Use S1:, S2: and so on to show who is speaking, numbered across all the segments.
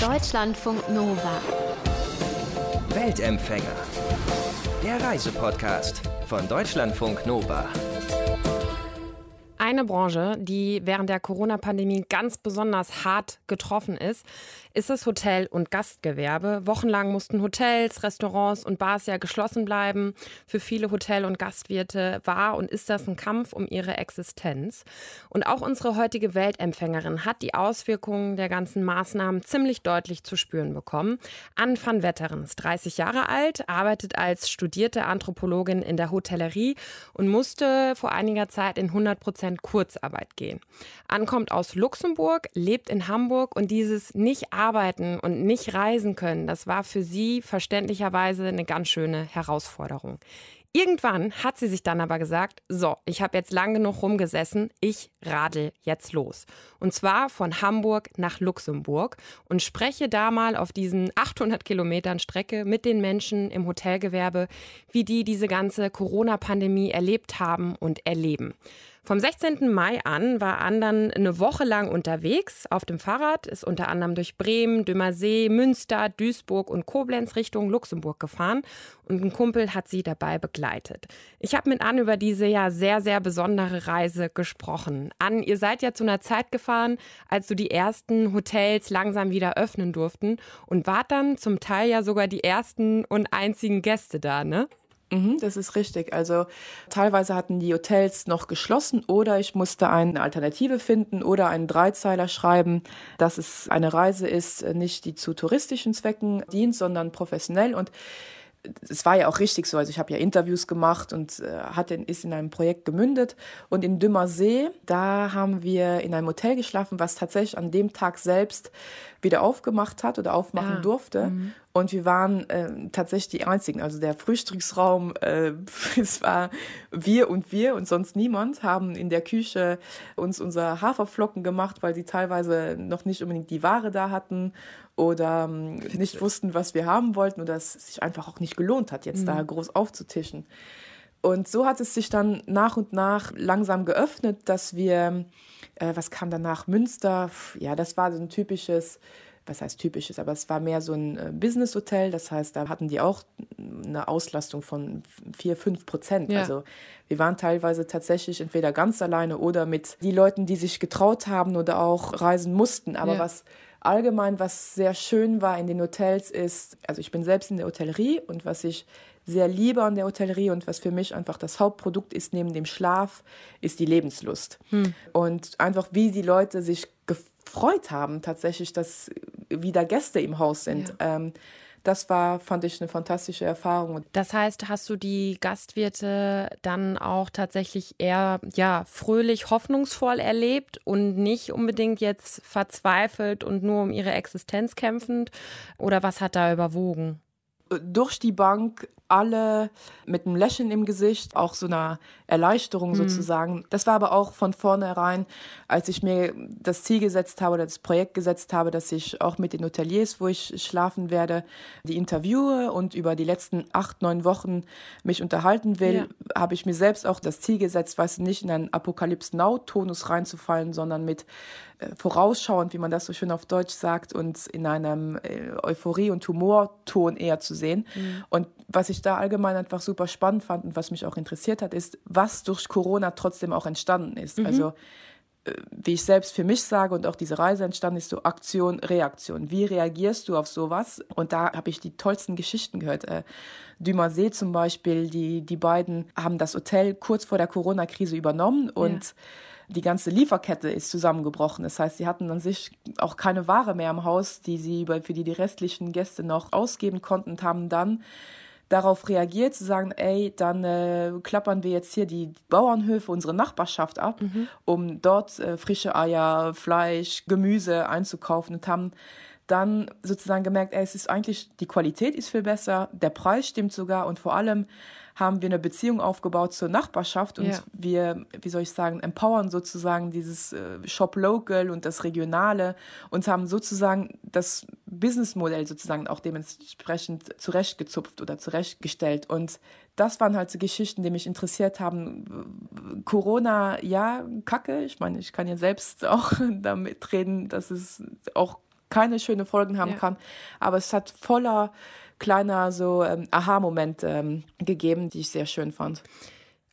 S1: Deutschlandfunk Nova.
S2: Weltempfänger. Der Reisepodcast von Deutschlandfunk Nova.
S3: Eine Branche, die während der Corona-Pandemie ganz besonders hart getroffen ist, ist das Hotel- und Gastgewerbe. Wochenlang mussten Hotels, Restaurants und Bars ja geschlossen bleiben. Für viele Hotel- und Gastwirte war und ist das ein Kampf um ihre Existenz. Und auch unsere heutige Weltempfängerin hat die Auswirkungen der ganzen Maßnahmen ziemlich deutlich zu spüren bekommen. Anne van Wetteren ist 30 Jahre alt, arbeitet als studierte Anthropologin in der Hotellerie und musste vor einiger Zeit in 100 Prozent Kurzarbeit gehen. Ankommt aus Luxemburg, lebt in Hamburg und dieses nicht arbeiten und nicht reisen können, das war für sie verständlicherweise eine ganz schöne Herausforderung. Irgendwann hat sie sich dann aber gesagt, so, ich habe jetzt lang genug rumgesessen, ich radel jetzt los. Und zwar von Hamburg nach Luxemburg und spreche da mal auf diesen 800 Kilometern Strecke mit den Menschen im Hotelgewerbe, wie die diese ganze Corona-Pandemie erlebt haben und erleben. Vom 16. Mai an war Andern eine Woche lang unterwegs auf dem Fahrrad, ist unter anderem durch Bremen, Dömersee, Münster, Duisburg und Koblenz Richtung Luxemburg gefahren und ein Kumpel hat sie dabei begleitet. Ich habe mit Anne über diese ja sehr, sehr besondere Reise gesprochen. Anne, ihr seid ja zu einer Zeit gefahren, als so die ersten Hotels langsam wieder öffnen durften und wart dann zum Teil ja sogar die ersten und einzigen Gäste da, ne?
S4: Mhm, das ist richtig. Also teilweise hatten die Hotels noch geschlossen oder ich musste eine Alternative finden oder einen Dreizeiler schreiben, dass es eine Reise ist, nicht die zu touristischen Zwecken dient, sondern professionell und es war ja auch richtig so. Also ich habe ja Interviews gemacht und äh, hat in, ist in einem Projekt gemündet. Und in Dümmer See, da haben wir in einem Hotel geschlafen, was tatsächlich an dem Tag selbst wieder aufgemacht hat oder aufmachen ja. durfte. Mhm. Und wir waren äh, tatsächlich die Einzigen. Also der Frühstücksraum, äh, es war wir und wir und sonst niemand, haben in der Küche uns unsere Haferflocken gemacht, weil sie teilweise noch nicht unbedingt die Ware da hatten oder ähm, nicht wussten, was wir haben wollten oder es sich einfach auch nicht gelohnt hat, jetzt mhm. da groß aufzutischen. Und so hat es sich dann nach und nach langsam geöffnet, dass wir, äh, was kam danach? Münster, ja, das war so ein typisches was heißt typisches, aber es war mehr so ein äh, Business-Hotel. Das heißt, da hatten die auch eine Auslastung von vier, fünf Prozent. Ja. Also wir waren teilweise tatsächlich entweder ganz alleine oder mit die Leuten, die sich getraut haben oder auch reisen mussten. Aber ja. was allgemein, was sehr schön war in den Hotels ist, also ich bin selbst in der Hotellerie und was ich sehr liebe an der Hotellerie und was für mich einfach das Hauptprodukt ist neben dem Schlaf, ist die Lebenslust. Hm. Und einfach wie die Leute sich gefreut haben, tatsächlich, dass wieder Gäste im Haus sind. Ja. Ähm, das war, fand ich, eine fantastische Erfahrung.
S3: Das heißt, hast du die Gastwirte dann auch tatsächlich eher ja, fröhlich, hoffnungsvoll erlebt und nicht unbedingt jetzt verzweifelt und nur um ihre Existenz kämpfend? Oder was hat da überwogen?
S4: Durch die Bank alle mit einem Lächeln im Gesicht, auch so einer Erleichterung mhm. sozusagen. Das war aber auch von vornherein, als ich mir das Ziel gesetzt habe oder das Projekt gesetzt habe, dass ich auch mit den Hoteliers, wo ich schlafen werde, die interviewe und über die letzten acht, neun Wochen mich unterhalten will, ja. habe ich mir selbst auch das Ziel gesetzt, weißt du, nicht in einen Apokalypse-Now-Tonus reinzufallen, sondern mit äh, vorausschauend, wie man das so schön auf Deutsch sagt, und in einem äh, Euphorie- und Humorton eher zu sehen. Mhm. Und was ich da allgemein einfach super spannend fand und was mich auch interessiert hat, ist, was durch Corona trotzdem auch entstanden ist. Mhm. Also äh, wie ich selbst für mich sage und auch diese Reise entstanden ist, so Aktion, Reaktion. Wie reagierst du auf sowas? Und da habe ich die tollsten Geschichten gehört. Äh, zum Beispiel, die, die beiden haben das Hotel kurz vor der Corona-Krise übernommen und ja die ganze Lieferkette ist zusammengebrochen. Das heißt, sie hatten an sich auch keine Ware mehr im Haus, die sie für die, die restlichen Gäste noch ausgeben konnten und haben dann darauf reagiert, zu sagen, ey, dann äh, klappern wir jetzt hier die Bauernhöfe, unsere Nachbarschaft ab, mhm. um dort äh, frische Eier, Fleisch, Gemüse einzukaufen und haben dann sozusagen gemerkt, ey, es ist eigentlich, die Qualität ist viel besser, der Preis stimmt sogar und vor allem haben wir eine Beziehung aufgebaut zur Nachbarschaft und ja. wir, wie soll ich sagen, empowern sozusagen dieses äh, Shop Local und das Regionale und haben sozusagen das Businessmodell sozusagen auch dementsprechend zurechtgezupft oder zurechtgestellt. Und das waren halt so Geschichten, die mich interessiert haben. Corona, ja, kacke. Ich meine, ich kann ja selbst auch damit reden, dass es auch keine schönen Folgen haben
S3: Ja.
S4: kann. Aber es hat voller kleiner so ähm, Aha-Momente ähm, gegeben, die ich sehr schön fand.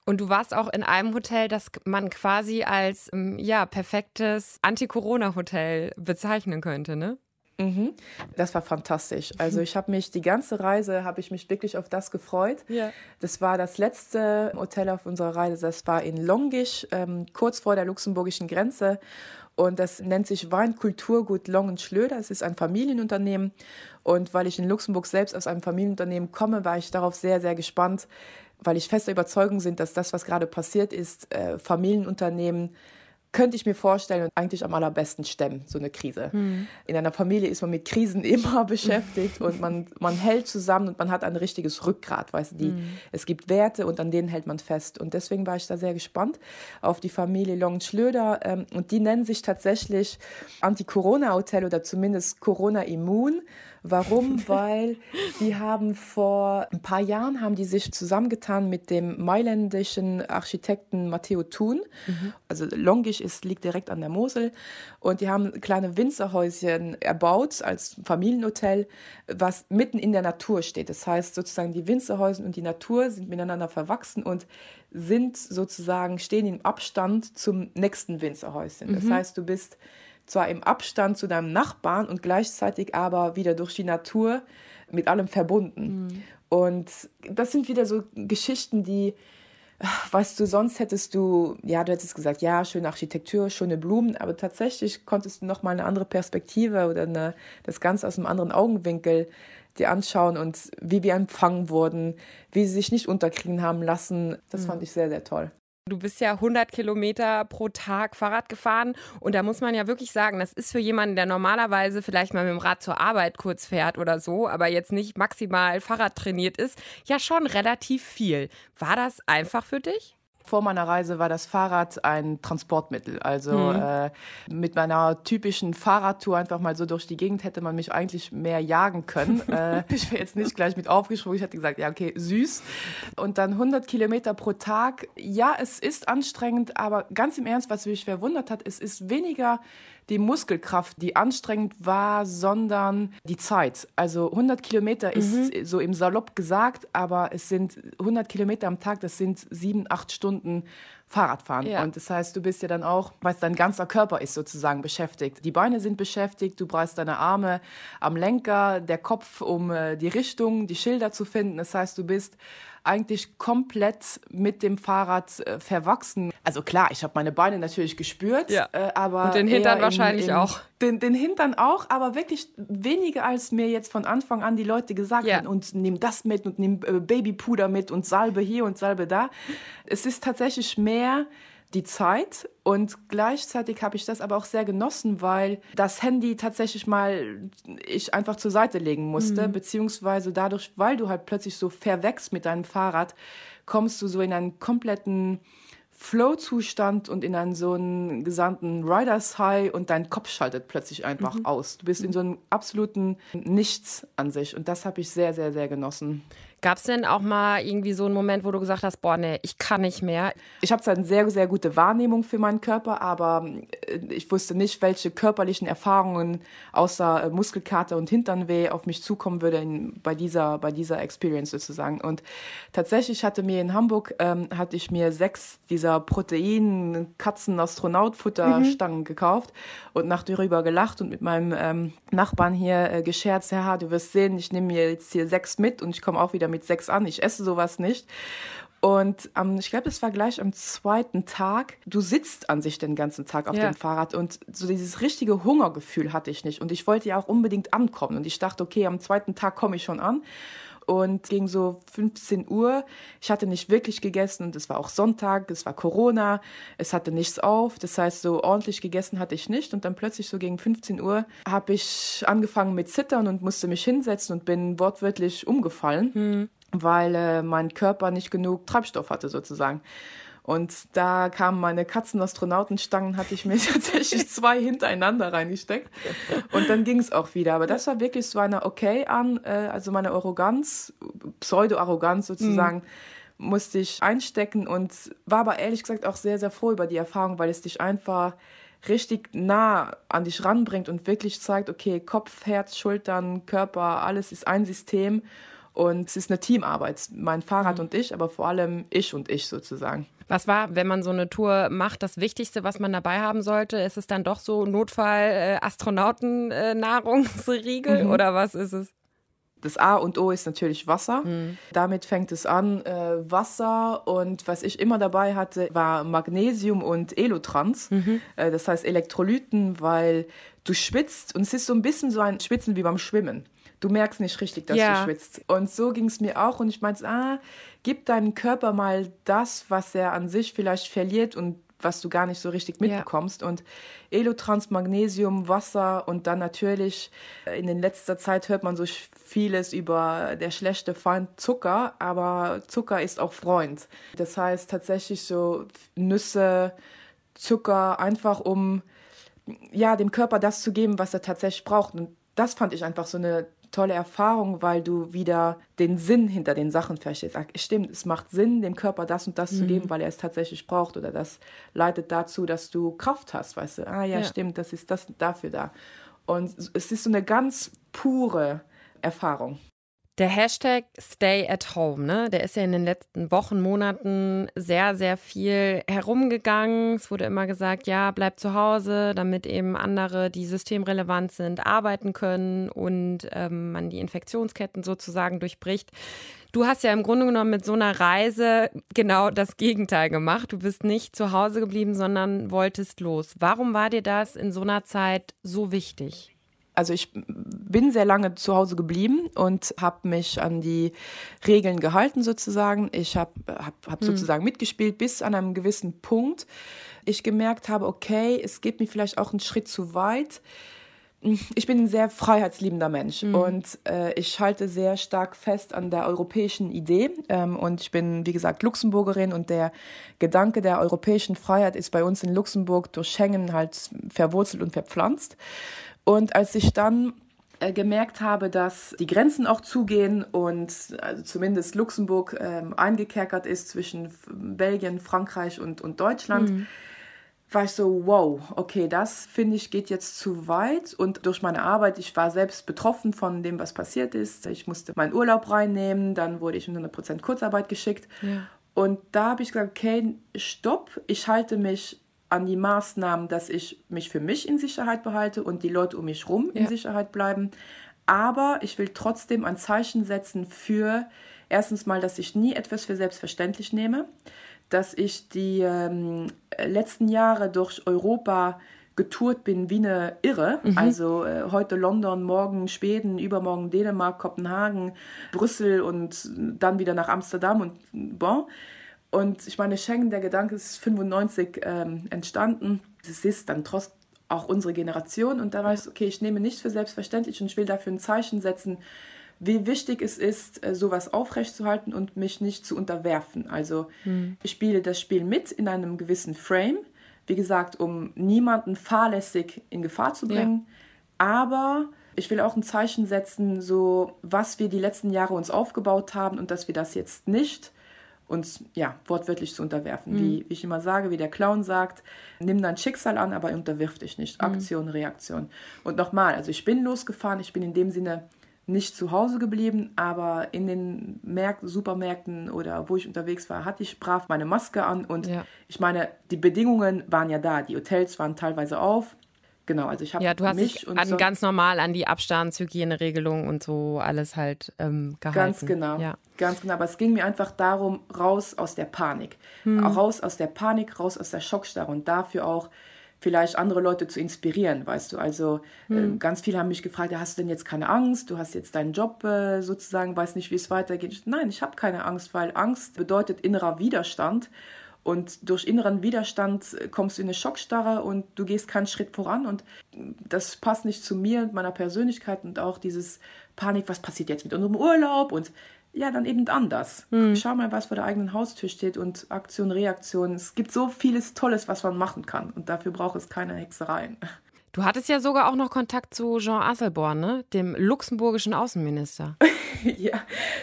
S3: Und du warst auch in einem Hotel, das man quasi als ähm, ja, perfektes Anti-Corona-Hotel bezeichnen könnte, ne?
S4: Mhm. Das war fantastisch. Also ich habe mich die ganze Reise habe ich mich wirklich auf das gefreut.
S3: Ja.
S4: Das war das letzte Hotel auf unserer Reise. Das war in Longisch, ähm, kurz vor der luxemburgischen Grenze. Und das nennt sich Weinkulturgut Longenschlöder. Es ist ein Familienunternehmen. Und weil ich in Luxemburg selbst aus einem Familienunternehmen komme, war ich darauf sehr, sehr gespannt, weil ich fester Überzeugung bin, dass das, was gerade passiert ist, äh, Familienunternehmen könnte ich mir vorstellen und eigentlich am allerbesten stemmen, so eine Krise. In einer Familie ist man mit Krisen immer beschäftigt und man, man hält zusammen und man hat ein richtiges Rückgrat, weißt du, die, es gibt Werte und an denen hält man fest. Und deswegen war ich da sehr gespannt auf die Familie Long-Schlöder ähm, und die nennen sich tatsächlich Anti-Corona-Hotel oder zumindest Corona-Immun. Warum? Weil die haben vor ein paar Jahren haben die sich zusammengetan mit dem mailändischen Architekten Matteo Thun. Also Longisch ist, liegt direkt an der Mosel. Und die haben kleine Winzerhäuschen erbaut als Familienhotel, was mitten in der Natur steht. Das heißt sozusagen, die Winzerhäuser und die Natur sind miteinander verwachsen und sind sozusagen, stehen im Abstand zum nächsten Winzerhäuschen. Das heißt, du bist zwar im Abstand zu deinem Nachbarn und gleichzeitig aber wieder durch die Natur mit allem verbunden. Und das sind wieder so Geschichten, die, weißt du, sonst hättest du, ja, du hättest gesagt, ja, schöne Architektur, schöne Blumen, aber tatsächlich konntest du noch mal eine andere Perspektive oder eine, das Ganze aus einem anderen Augenwinkel dir anschauen und wie wir empfangen wurden, wie sie sich nicht unterkriegen haben lassen. Das fand ich sehr, sehr toll.
S3: Du bist ja 100 Kilometer pro Tag Fahrrad gefahren und da muss man ja wirklich sagen, das ist für jemanden, der normalerweise vielleicht mal mit dem Rad zur Arbeit kurz fährt oder so, aber jetzt nicht maximal Fahrrad trainiert ist, ja schon relativ viel. War das einfach für dich?
S4: Vor meiner Reise war das Fahrrad ein Transportmittel. Also äh, mit meiner typischen Fahrradtour einfach mal so durch die Gegend hätte man mich eigentlich mehr jagen können. äh, ich wäre jetzt nicht gleich mit aufgesprungen. Ich hätte gesagt, ja, okay, süß. Und dann 100 Kilometer pro Tag. Ja, es ist anstrengend, aber ganz im Ernst, was mich verwundert hat, es ist weniger die Muskelkraft, die anstrengend war, sondern die Zeit. Also 100 Kilometer ist so im Salopp gesagt, aber es sind 100 Kilometer am Tag, das sind sieben, acht Stunden Fahrradfahren.
S3: Ja.
S4: Und das heißt, du bist ja dann auch, weil dein ganzer Körper ist sozusagen beschäftigt. Die Beine sind beschäftigt, du brauchst deine Arme am Lenker, der Kopf, um äh, die Richtung, die Schilder zu finden. Das heißt, du bist eigentlich komplett mit dem Fahrrad äh, verwachsen. Also klar, ich habe meine Beine natürlich gespürt,
S3: Ja.
S4: äh, aber
S3: Und den Hintern
S4: eher
S3: wahrscheinlich auch.
S4: Den, den Hintern auch, aber wirklich weniger als mir jetzt von Anfang an die Leute gesagt
S3: Ja.
S4: haben. Und nimm das mit und nimm äh, Babypuder mit und Salbe hier und Salbe da. Es ist tatsächlich mehr die Zeit. Und gleichzeitig habe ich das aber auch sehr genossen, weil das Handy tatsächlich mal ich einfach zur Seite legen musste, beziehungsweise dadurch, weil du halt plötzlich so verwächst mit deinem Fahrrad, kommst du so in einen kompletten Flow-Zustand und in einen so einen gesamten Riders High und dein Kopf schaltet plötzlich einfach aus. Du bist in so einem absoluten Nichts an sich. Und das habe ich sehr, sehr, sehr genossen.
S3: Gab es denn auch mal irgendwie so einen Moment, wo du gesagt hast, boah, nee, ich kann nicht mehr?
S4: Ich habe zwar eine sehr, sehr gute Wahrnehmung für meinen Körper, aber äh, ich wusste nicht, welche körperlichen Erfahrungen außer äh, Muskelkater und Hinternweh auf mich zukommen würde in, bei, dieser, bei dieser Experience sozusagen. Und tatsächlich hatte mir in Hamburg, ähm, hatte ich mir sechs dieser Protein-Katzen-Astronaut-Futterstangen gekauft und nach darüber gelacht und mit meinem ähm, Nachbarn hier äh, gescherzt, ja, du wirst sehen, ich nehme mir jetzt hier sechs mit und ich komme auch wieder mit sechs an. Ich esse sowas nicht. Und ähm, ich glaube, es war gleich am zweiten Tag. Du sitzt an sich den ganzen Tag auf
S3: Ja.
S4: dem Fahrrad und so dieses richtige Hungergefühl hatte ich nicht. Und ich wollte ja auch unbedingt ankommen. Und ich dachte, okay, am zweiten Tag komme ich schon an. Und gegen so 15 Uhr, ich hatte nicht wirklich gegessen und es war auch Sonntag, es war Corona, es hatte nichts auf. Das heißt, so ordentlich gegessen hatte ich nicht. Und dann plötzlich so gegen 15 Uhr habe ich angefangen mit Zittern und musste mich hinsetzen und bin wortwörtlich umgefallen, weil äh, mein Körper nicht genug Treibstoff hatte sozusagen. Und da kamen meine Katzenastronautenstangen, hatte ich mir tatsächlich zwei hintereinander reingesteckt. Und dann ging es auch wieder. Aber das war wirklich so eine Okay an, äh, also meine Arroganz, Pseudo-Arroganz sozusagen, musste ich einstecken und war aber ehrlich gesagt auch sehr, sehr froh über die Erfahrung, weil es dich einfach richtig nah an dich ranbringt und wirklich zeigt, okay, Kopf, Herz, Schultern, Körper, alles ist ein System und es ist eine Teamarbeit. Mein Fahrrad mhm. und ich, aber vor allem ich und ich sozusagen.
S3: Was war, wenn man so eine Tour macht, das Wichtigste, was man dabei haben sollte? Ist es dann doch so Notfall-Astronauten-Nahrungsriegel äh, mhm. oder was ist es?
S4: Das A und O ist natürlich Wasser. Mhm. Damit fängt es an. Äh, Wasser und was ich immer dabei hatte, war Magnesium und Elotrans. Mhm. Äh, das heißt Elektrolyten, weil du schwitzt und es ist so ein bisschen so ein Schwitzen wie beim Schwimmen. Du merkst nicht richtig, dass ja. du schwitzt. Und so ging es mir auch. Und ich meinte, ah, gib deinem Körper mal das, was er an sich vielleicht verliert und was du gar nicht so richtig mitbekommst. Ja. Und Elotrans, Magnesium, Wasser und dann natürlich äh, in den letzter Zeit hört man so vieles über der schlechte Feind Zucker, aber Zucker ist auch Freund. Das heißt tatsächlich so Nüsse, Zucker, einfach um ja dem Körper das zu geben, was er tatsächlich braucht. Und das fand ich einfach so eine tolle Erfahrung, weil du wieder den Sinn hinter den Sachen verstehst. Ach, stimmt, es macht Sinn, dem Körper das und das mhm. zu geben, weil er es tatsächlich braucht oder das leitet dazu, dass du Kraft hast, weißt du. Ah ja, ja. stimmt, das ist das dafür da. Und es ist so eine ganz pure Erfahrung.
S3: Der Hashtag Stay at Home, ne, der ist ja in den letzten Wochen, Monaten sehr, sehr viel herumgegangen. Es wurde immer gesagt, ja, bleib zu Hause, damit eben andere, die systemrelevant sind, arbeiten können und ähm, man die Infektionsketten sozusagen durchbricht. Du hast ja im Grunde genommen mit so einer Reise genau das Gegenteil gemacht. Du bist nicht zu Hause geblieben, sondern wolltest los. Warum war dir das in so einer Zeit so wichtig?
S4: also ich bin sehr lange zu Hause geblieben und habe mich an die Regeln gehalten sozusagen. Ich habe hab, hab mhm. sozusagen mitgespielt bis an einem gewissen Punkt. Ich gemerkt habe, okay, es geht mir vielleicht auch einen Schritt zu weit. Ich bin ein sehr freiheitsliebender Mensch mhm. und äh, ich halte sehr stark fest an der europäischen Idee. Ähm, und ich bin, wie gesagt, Luxemburgerin und der Gedanke der europäischen Freiheit ist bei uns in Luxemburg durch Schengen halt verwurzelt und verpflanzt. Und als ich dann äh, gemerkt habe, dass die Grenzen auch zugehen und also zumindest Luxemburg ähm, eingekerkert ist zwischen Belgien, Frankreich und, und Deutschland, mhm. war ich so, wow, okay, das finde ich geht jetzt zu weit. Und durch meine Arbeit, ich war selbst betroffen von dem, was passiert ist. Ich musste meinen Urlaub reinnehmen, dann wurde ich in 100% Kurzarbeit geschickt. Ja. Und da habe ich gesagt, okay, stopp, ich halte mich an die Maßnahmen, dass ich mich für mich in Sicherheit behalte und die Leute um mich herum in Sicherheit bleiben. Aber ich will trotzdem ein Zeichen setzen für erstens mal, dass ich nie etwas für selbstverständlich nehme, dass ich die ähm, letzten Jahre durch Europa getourt bin wie eine Irre. Mhm. Also äh, heute London, morgen Schweden, übermorgen Dänemark, Kopenhagen, Brüssel und dann wieder nach Amsterdam und bon. Und ich meine, Schengen, der Gedanke ist 95 ähm, entstanden. Es ist dann trotz auch unsere Generation. Und da war ich, okay, ich nehme nicht für selbstverständlich und ich will dafür ein Zeichen setzen, wie wichtig es ist, äh, sowas aufrechtzuerhalten und mich nicht zu unterwerfen. Also hm. ich spiele das Spiel mit in einem gewissen Frame, wie gesagt, um niemanden fahrlässig in Gefahr zu bringen. Ja. Aber ich will auch ein Zeichen setzen, so was wir die letzten Jahre uns aufgebaut haben und dass wir das jetzt nicht uns ja wortwörtlich zu unterwerfen. Mhm. Wie, wie, ich immer sage, wie der Clown sagt, nimm dein Schicksal an, aber unterwirf dich nicht. Mhm. Aktion, Reaktion. Und nochmal, also ich bin losgefahren, ich bin in dem Sinne nicht zu Hause geblieben, aber in den Märkten, Supermärkten oder wo ich unterwegs war, hatte ich brav meine Maske an und ja. ich meine, die Bedingungen waren ja da. Die Hotels waren teilweise auf, Genau, also ich habe
S3: Ja, du hast mich dich an, so ganz normal an die Abstandshygieneregelung und so alles halt ähm, gehalten.
S4: Ganz genau, ja. ganz genau. Aber es ging mir einfach darum, raus aus der Panik. Hm. Raus aus der Panik, raus aus der Schockstarre und dafür auch vielleicht andere Leute zu inspirieren, weißt du. Also hm. äh, ganz viele haben mich gefragt, ja, hast du denn jetzt keine Angst? Du hast jetzt deinen Job äh, sozusagen, weiß nicht, wie es weitergeht. Nein, ich habe keine Angst, weil Angst bedeutet innerer Widerstand. Und durch inneren Widerstand kommst du in eine Schockstarre und du gehst keinen Schritt voran. Und das passt nicht zu mir und meiner Persönlichkeit und auch dieses Panik, was passiert jetzt mit unserem Urlaub? Und ja, dann eben anders. Hm. Schau mal, was vor der eigenen Haustür steht und Aktion, Reaktion. Es gibt so vieles Tolles, was man machen kann. Und dafür braucht es keine Hexereien.
S3: Du hattest ja sogar auch noch Kontakt zu Jean Asselborn, ne? dem luxemburgischen Außenminister.
S4: ja,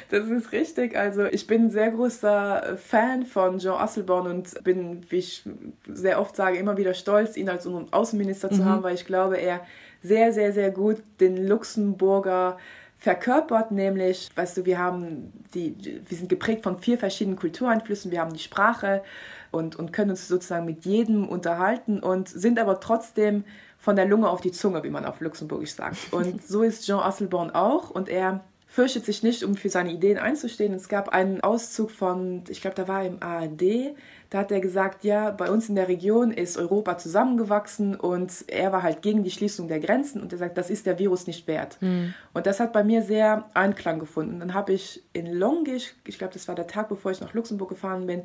S4: das ist richtig. Also ich bin ein sehr großer Fan von Jean Asselborn und bin, wie ich sehr oft sage, immer wieder stolz, ihn als Außenminister zu mhm. haben, weil ich glaube, er sehr, sehr, sehr gut den Luxemburger verkörpert, nämlich, weißt du, wir haben die, wir sind geprägt von vier verschiedenen Kultureinflüssen, wir haben die Sprache und, und können uns sozusagen mit jedem unterhalten und sind aber trotzdem von der Lunge auf die Zunge, wie man auf Luxemburgisch sagt. Und so ist Jean Asselborn auch und er fürchtet sich nicht, um für seine Ideen einzustehen. Es gab einen Auszug von, ich glaube, da war im ARD, da hat er gesagt, ja, bei uns in der Region ist Europa zusammengewachsen und er war halt gegen die Schließung der Grenzen und er sagt, das ist der Virus nicht wert. Mhm. Und das hat bei mir sehr Einklang gefunden. Dann habe ich in Longisch, ich glaube, das war der Tag, bevor ich nach Luxemburg gefahren bin,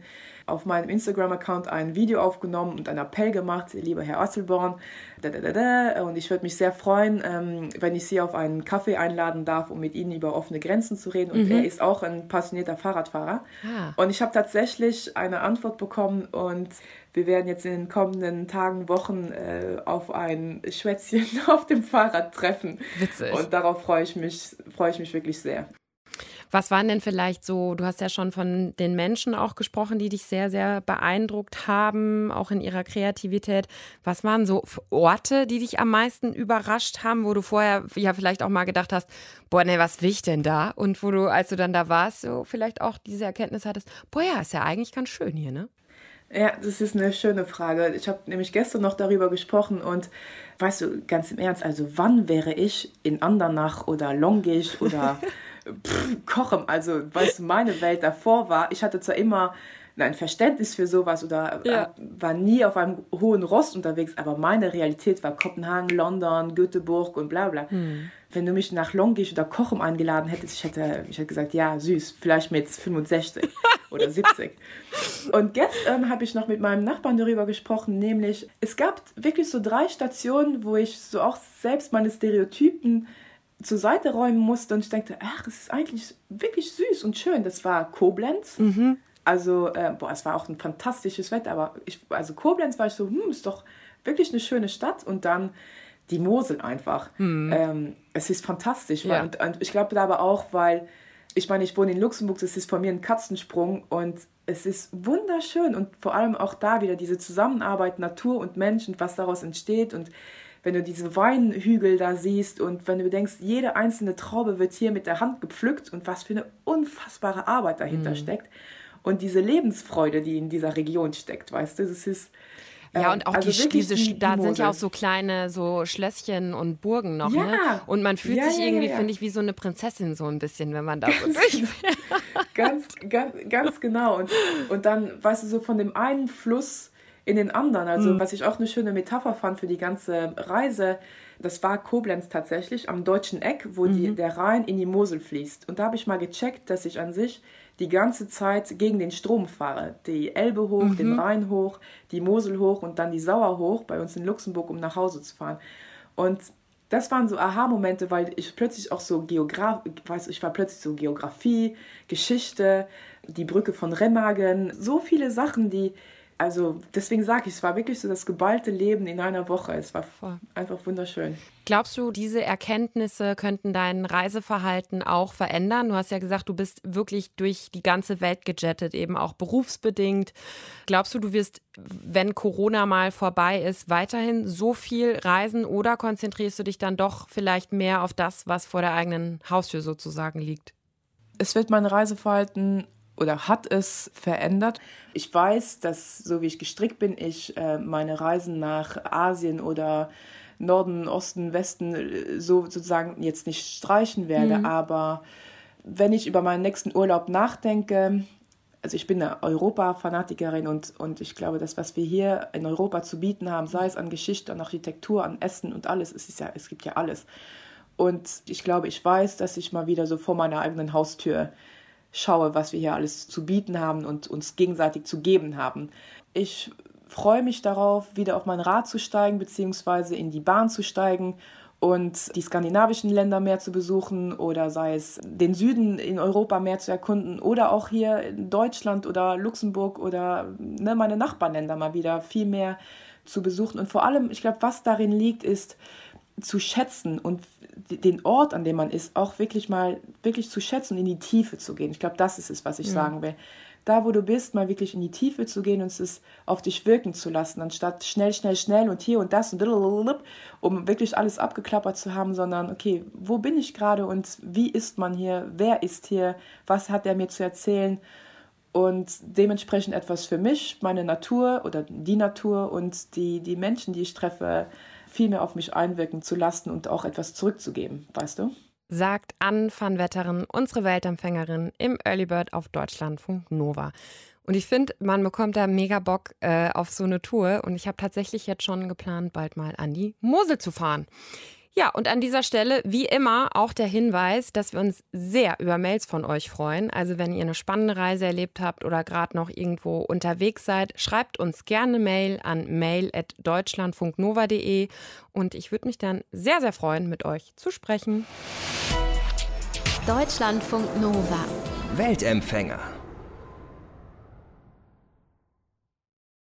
S4: auf meinem Instagram-Account ein Video aufgenommen und einen Appell gemacht, lieber Herr Asselborn, da, da, da, und ich würde mich sehr freuen, ähm, wenn ich Sie auf einen Kaffee einladen darf, um mit Ihnen über offene Grenzen zu reden. Und mhm. er ist auch ein passionierter Fahrradfahrer. Ah. Und ich habe tatsächlich eine Antwort bekommen und wir werden jetzt in den kommenden Tagen, Wochen äh, auf ein Schwätzchen auf dem Fahrrad treffen. Witzig. Und darauf freue ich mich, freue ich mich wirklich sehr.
S3: Was waren denn vielleicht so, du hast ja schon von den Menschen auch gesprochen, die dich sehr, sehr beeindruckt haben, auch in ihrer Kreativität. Was waren so Orte, die dich am meisten überrascht haben, wo du vorher ja vielleicht auch mal gedacht hast, boah, ne, was will ich denn da? Und wo du, als du dann da warst, so vielleicht auch diese Erkenntnis hattest, boah, ja, ist ja eigentlich ganz schön hier, ne?
S4: Ja, das ist eine schöne Frage. Ich habe nämlich gestern noch darüber gesprochen und weißt du, ganz im Ernst, also wann wäre ich in Andernach oder Longisch oder pff, kochen. Also, weißt du, meine Welt davor war, ich hatte zwar immer ein Verständnis für sowas oder ja. Äh, war nie auf einem hohen Rost unterwegs, aber meine Realität war Kopenhagen, London, Göteborg und bla bla. Hm. Wenn du mich nach Longisch oder Kochum eingeladen hättest, ich hätte, ich hätte gesagt, ja, süß, vielleicht mit 65 oder 70. Und gestern habe ich noch mit meinem Nachbarn darüber gesprochen, nämlich es gab wirklich so drei Stationen, wo ich so auch selbst meine Stereotypen zur Seite räumen musste und ich dachte, ach, es ist eigentlich wirklich süß und schön. Das war Koblenz. Mhm. Also, äh, boah, es war auch ein fantastisches Wetter, aber ich, also Koblenz war ich so, hm, ist doch wirklich eine schöne Stadt und dann die Mosel einfach. Mhm. Ähm, es ist fantastisch. Ja. Und, und, ich glaube aber auch, weil ich meine, ich wohne in Luxemburg, das ist von mir ein Katzensprung und es ist wunderschön und vor allem auch da wieder diese Zusammenarbeit Natur und Mensch und was daraus entsteht und wenn du diese Weinhügel da siehst und wenn du denkst, jede einzelne Traube wird hier mit der Hand gepflückt und was für eine unfassbare Arbeit dahinter mhm. steckt und diese Lebensfreude, die in dieser Region steckt, weißt du, das ist
S3: ja, und auch also die, diese, die, die da sind ja auch so kleine so Schlösschen und Burgen noch, ja. ne? Und man fühlt ja, sich irgendwie, ja, finde ich, wie so eine Prinzessin so ein bisschen, wenn man da so durchfährt.
S4: ganz, ganz, ganz genau. Und, und dann, weißt du, so von dem einen Fluss in den anderen. Also mhm. was ich auch eine schöne Metapher fand für die ganze Reise, das war Koblenz tatsächlich am deutschen Eck, wo mhm. die, der Rhein in die Mosel fließt. Und da habe ich mal gecheckt, dass ich an sich die ganze Zeit gegen den Strom fahre. Die Elbe hoch, mhm. den Rhein hoch, die Mosel hoch und dann die Sauer hoch bei uns in Luxemburg, um nach Hause zu fahren. Und das waren so Aha-Momente, weil ich plötzlich auch so Geograf, weiß ich war plötzlich so Geografie, Geschichte, die Brücke von Remagen, so viele Sachen, die also deswegen sage ich, es war wirklich so das geballte Leben in einer Woche. Es war einfach wunderschön.
S3: Glaubst du, diese Erkenntnisse könnten dein Reiseverhalten auch verändern? Du hast ja gesagt, du bist wirklich durch die ganze Welt gejettet, eben auch berufsbedingt. Glaubst du, du wirst, wenn Corona mal vorbei ist, weiterhin so viel reisen oder konzentrierst du dich dann doch vielleicht mehr auf das, was vor der eigenen Haustür sozusagen liegt?
S4: Es wird mein Reiseverhalten oder hat es verändert. Ich weiß, dass so wie ich gestrickt bin, ich äh, meine Reisen nach Asien oder Norden, Osten, Westen äh, so sozusagen jetzt nicht streichen werde, mhm. aber wenn ich über meinen nächsten Urlaub nachdenke, also ich bin eine Europa-Fanatikerin und, und ich glaube, das, was wir hier in Europa zu bieten haben, sei es an Geschichte, an Architektur, an Essen und alles, es, ist ja, es gibt ja alles. Und ich glaube, ich weiß, dass ich mal wieder so vor meiner eigenen Haustür schaue, was wir hier alles zu bieten haben und uns gegenseitig zu geben haben. Ich freue mich darauf, wieder auf mein Rad zu steigen, beziehungsweise in die Bahn zu steigen und die skandinavischen Länder mehr zu besuchen oder sei es den Süden in Europa mehr zu erkunden oder auch hier in Deutschland oder Luxemburg oder ne, meine Nachbarländer mal wieder viel mehr zu besuchen. Und vor allem, ich glaube, was darin liegt, ist zu schätzen und den Ort, an dem man ist, auch wirklich mal wirklich zu schätzen und in die Tiefe zu gehen. Ich glaube, das ist es, was ich mhm. sagen will. Da, wo du bist, mal wirklich in die Tiefe zu gehen und es auf dich wirken zu lassen, anstatt schnell, schnell, schnell und hier und das und um wirklich alles abgeklappert zu haben, sondern okay, wo bin ich gerade und wie ist man hier? Wer ist hier? Was hat er mir zu erzählen? und dementsprechend etwas für mich, meine Natur oder die Natur und die, die Menschen, die ich treffe, viel mehr auf mich einwirken zu lassen und auch etwas zurückzugeben, weißt du?
S3: Sagt Ann van Wetteren, unsere Weltempfängerin im Early Bird auf Deutschlandfunk Nova. Und ich finde, man bekommt da mega Bock äh, auf so eine Tour. Und ich habe tatsächlich jetzt schon geplant, bald mal an die Mosel zu fahren. Ja, und an dieser Stelle, wie immer, auch der Hinweis, dass wir uns sehr über Mails von euch freuen. Also wenn ihr eine spannende Reise erlebt habt oder gerade noch irgendwo unterwegs seid, schreibt uns gerne Mail an mail.deutschlandfunknova.de und ich würde mich dann sehr, sehr freuen, mit euch zu sprechen.
S1: Deutschlandfunk Nova.
S2: Weltempfänger.